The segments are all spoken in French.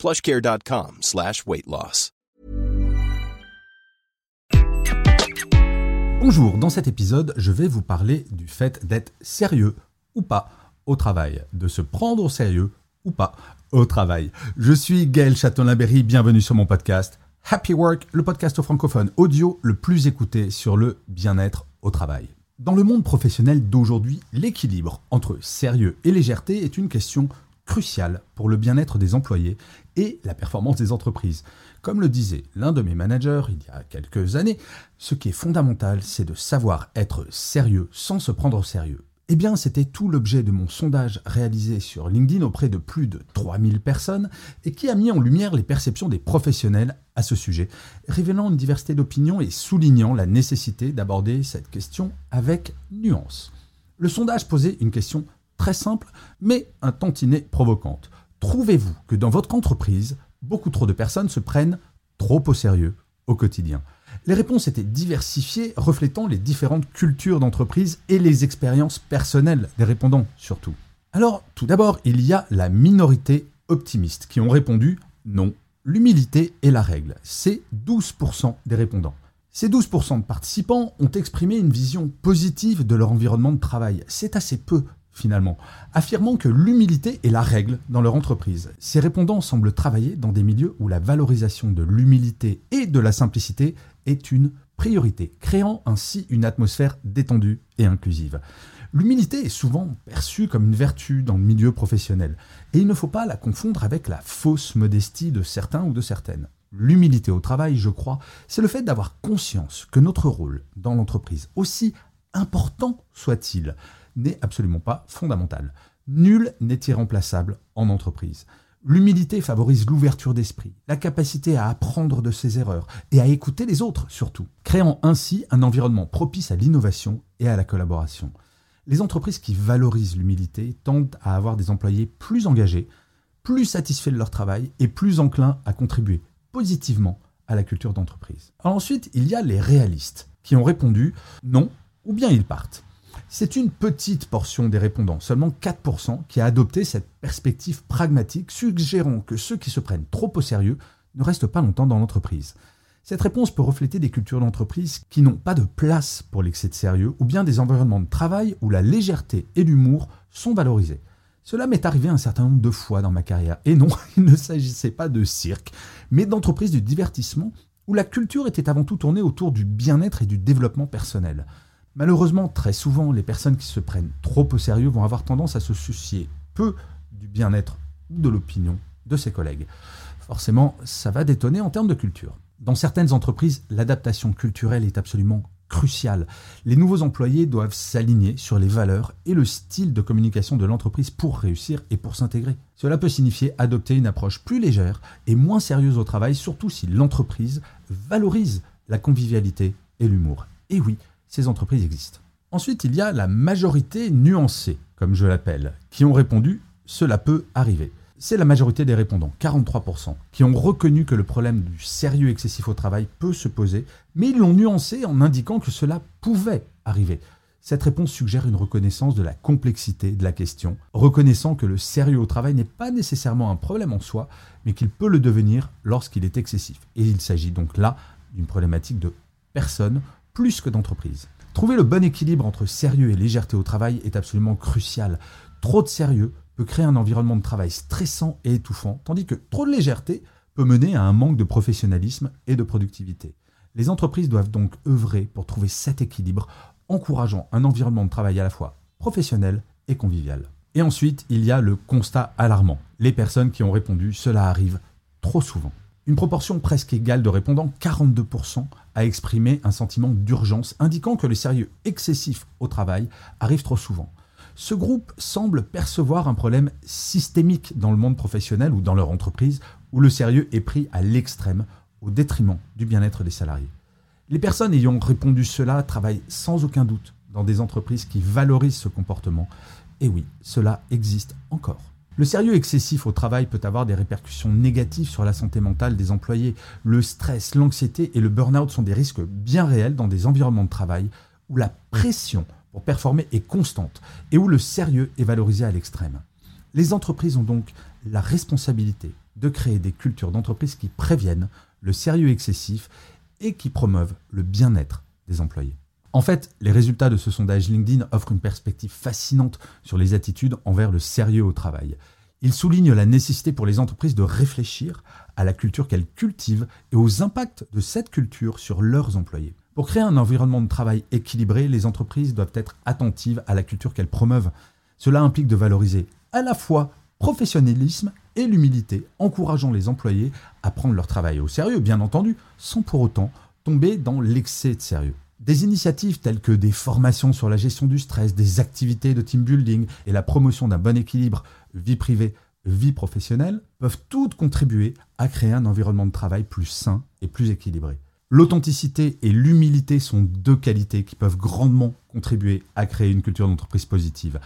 plushcare.com slash weight loss. Bonjour, dans cet épisode, je vais vous parler du fait d'être sérieux ou pas au travail, de se prendre au sérieux ou pas au travail. Je suis Gaël Châtelain-Berry, bienvenue sur mon podcast Happy Work, le podcast francophone audio le plus écouté sur le bien-être au travail. Dans le monde professionnel d'aujourd'hui, l'équilibre entre sérieux et légèreté est une question cruciale pour le bien-être des employés et la performance des entreprises. Comme le disait l'un de mes managers il y a quelques années, ce qui est fondamental, c'est de savoir être sérieux sans se prendre au sérieux. Eh bien, c'était tout l'objet de mon sondage réalisé sur LinkedIn auprès de plus de 3000 personnes et qui a mis en lumière les perceptions des professionnels à ce sujet, révélant une diversité d'opinions et soulignant la nécessité d'aborder cette question avec nuance. Le sondage posait une question très simple, mais un tantinet provocante. Trouvez-vous que dans votre entreprise, beaucoup trop de personnes se prennent trop au sérieux au quotidien? Les réponses étaient diversifiées, reflétant les différentes cultures d'entreprise et les expériences personnelles des répondants surtout. Alors, tout d'abord, il y a la minorité optimiste qui ont répondu non, l'humilité est la règle. C'est 12% des répondants. Ces 12% de participants ont exprimé une vision positive de leur environnement de travail. C'est assez peu finalement, affirmant que l'humilité est la règle dans leur entreprise. Ces répondants semblent travailler dans des milieux où la valorisation de l'humilité et de la simplicité est une priorité, créant ainsi une atmosphère détendue et inclusive. L'humilité est souvent perçue comme une vertu dans le milieu professionnel, et il ne faut pas la confondre avec la fausse modestie de certains ou de certaines. L'humilité au travail, je crois, c'est le fait d'avoir conscience que notre rôle dans l'entreprise, aussi important soit-il, n'est absolument pas fondamental. Nul n'est irremplaçable en entreprise. L'humilité favorise l'ouverture d'esprit, la capacité à apprendre de ses erreurs et à écouter les autres surtout, créant ainsi un environnement propice à l'innovation et à la collaboration. Les entreprises qui valorisent l'humilité tendent à avoir des employés plus engagés, plus satisfaits de leur travail et plus enclins à contribuer positivement à la culture d'entreprise. Ensuite, il y a les réalistes qui ont répondu non ou bien ils partent. C'est une petite portion des répondants, seulement 4%, qui a adopté cette perspective pragmatique, suggérant que ceux qui se prennent trop au sérieux ne restent pas longtemps dans l'entreprise. Cette réponse peut refléter des cultures d'entreprise qui n'ont pas de place pour l'excès de sérieux, ou bien des environnements de travail où la légèreté et l'humour sont valorisés. Cela m'est arrivé un certain nombre de fois dans ma carrière. Et non, il ne s'agissait pas de cirque, mais d'entreprises du divertissement où la culture était avant tout tournée autour du bien-être et du développement personnel. Malheureusement, très souvent, les personnes qui se prennent trop au sérieux vont avoir tendance à se soucier peu du bien-être ou de l'opinion de ses collègues. Forcément, ça va détonner en termes de culture. Dans certaines entreprises, l'adaptation culturelle est absolument cruciale. Les nouveaux employés doivent s'aligner sur les valeurs et le style de communication de l'entreprise pour réussir et pour s'intégrer. Cela peut signifier adopter une approche plus légère et moins sérieuse au travail, surtout si l'entreprise valorise la convivialité et l'humour. Et oui, ces entreprises existent. Ensuite, il y a la majorité nuancée, comme je l'appelle, qui ont répondu cela peut arriver. C'est la majorité des répondants, 43%, qui ont reconnu que le problème du sérieux excessif au travail peut se poser, mais ils l'ont nuancé en indiquant que cela pouvait arriver. Cette réponse suggère une reconnaissance de la complexité de la question, reconnaissant que le sérieux au travail n'est pas nécessairement un problème en soi, mais qu'il peut le devenir lorsqu'il est excessif. Et il s'agit donc là d'une problématique de personne plus que d'entreprise. Trouver le bon équilibre entre sérieux et légèreté au travail est absolument crucial. Trop de sérieux peut créer un environnement de travail stressant et étouffant, tandis que trop de légèreté peut mener à un manque de professionnalisme et de productivité. Les entreprises doivent donc œuvrer pour trouver cet équilibre, encourageant un environnement de travail à la fois professionnel et convivial. Et ensuite, il y a le constat alarmant. Les personnes qui ont répondu, cela arrive trop souvent. Une proportion presque égale de répondants, 42%, a exprimé un sentiment d'urgence, indiquant que le sérieux excessif au travail arrive trop souvent. Ce groupe semble percevoir un problème systémique dans le monde professionnel ou dans leur entreprise, où le sérieux est pris à l'extrême, au détriment du bien-être des salariés. Les personnes ayant répondu cela travaillent sans aucun doute dans des entreprises qui valorisent ce comportement. Et oui, cela existe encore. Le sérieux excessif au travail peut avoir des répercussions négatives sur la santé mentale des employés. Le stress, l'anxiété et le burn-out sont des risques bien réels dans des environnements de travail où la pression pour performer est constante et où le sérieux est valorisé à l'extrême. Les entreprises ont donc la responsabilité de créer des cultures d'entreprise qui préviennent le sérieux excessif et qui promeuvent le bien-être des employés. En fait, les résultats de ce sondage LinkedIn offrent une perspective fascinante sur les attitudes envers le sérieux au travail. Ils soulignent la nécessité pour les entreprises de réfléchir à la culture qu'elles cultivent et aux impacts de cette culture sur leurs employés. Pour créer un environnement de travail équilibré, les entreprises doivent être attentives à la culture qu'elles promeuvent. Cela implique de valoriser à la fois professionnalisme et l'humilité, encourageant les employés à prendre leur travail au sérieux, bien entendu, sans pour autant tomber dans l'excès de sérieux. Des initiatives telles que des formations sur la gestion du stress, des activités de team building et la promotion d'un bon équilibre vie privée, vie professionnelle peuvent toutes contribuer à créer un environnement de travail plus sain et plus équilibré. L'authenticité et l'humilité sont deux qualités qui peuvent grandement contribuer à créer une culture d'entreprise positive.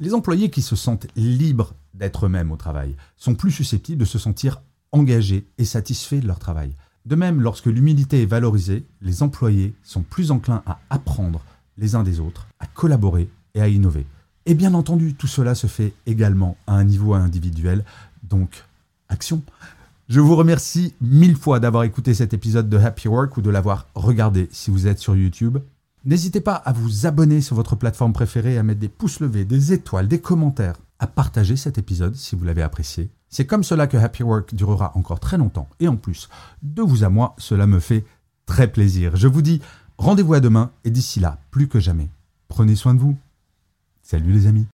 Les employés qui se sentent libres d'être eux-mêmes au travail sont plus susceptibles de se sentir engagés et satisfaits de leur travail. De même, lorsque l'humilité est valorisée, les employés sont plus enclins à apprendre les uns des autres, à collaborer et à innover. Et bien entendu, tout cela se fait également à un niveau individuel, donc action. Je vous remercie mille fois d'avoir écouté cet épisode de Happy Work ou de l'avoir regardé si vous êtes sur YouTube. N'hésitez pas à vous abonner sur votre plateforme préférée, à mettre des pouces levés, des étoiles, des commentaires, à partager cet épisode si vous l'avez apprécié. C'est comme cela que Happy Work durera encore très longtemps. Et en plus, de vous à moi, cela me fait très plaisir. Je vous dis rendez-vous à demain et d'ici là, plus que jamais, prenez soin de vous. Salut les amis.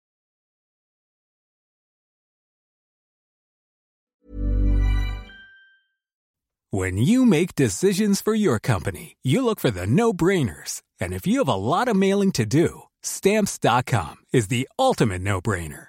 When you make decisions for your company, you look for the no-brainers. And if you have a lot of mailing to do, stamps.com is the ultimate no-brainer.